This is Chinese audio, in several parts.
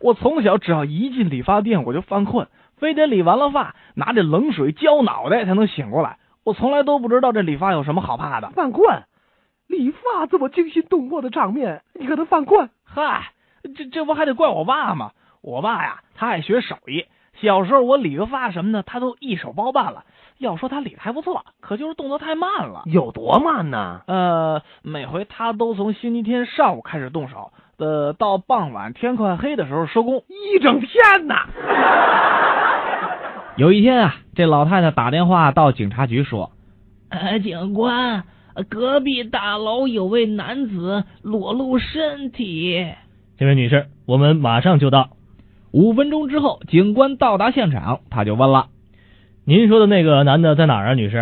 我从小只要一进理发店我就犯困，非得理完了发拿着冷水浇脑袋才能醒过来。我从来都不知道这理发有什么好怕的。犯困？理发这么惊心动魄的场面，你可能犯困？嗨，这这不还得怪我爸吗？我爸呀，他爱学手艺。小时候我理个发什么的，他都一手包办了。要说他理的还不错，可就是动作太慢了。有多慢呢？呃，每回他都从星期天上午开始动手，呃，到傍晚天快黑的时候收工，一整天呐。有一天啊，这老太太打电话到警察局说：“呃，警官，隔壁大楼有位男子裸露身体。”这位女士，我们马上就到。五分钟之后，警官到达现场，他就问了：“您说的那个男的在哪儿啊，女士？”“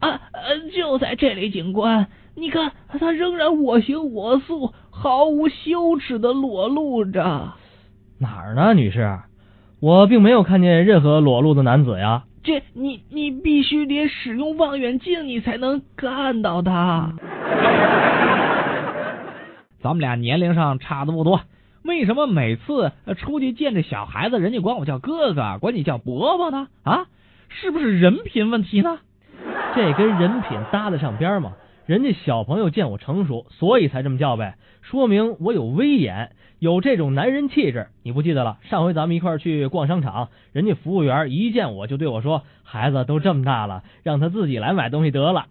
啊，呃，就在这里，警官。你看，他仍然我行我素，毫无羞耻的裸露着。”“哪儿呢，女士？我并没有看见任何裸露的男子呀。”“这，你你必须得使用望远镜，你才能看到他。”“咱们俩年龄上差的不多。”为什么每次出去见这小孩子，人家管我叫哥哥，管你叫伯伯呢？啊，是不是人品问题呢？这跟人品搭得上边吗？人家小朋友见我成熟，所以才这么叫呗，说明我有威严，有这种男人气质。你不记得了？上回咱们一块去逛商场，人家服务员一见我就对我说：“孩子都这么大了，让他自己来买东西得了。”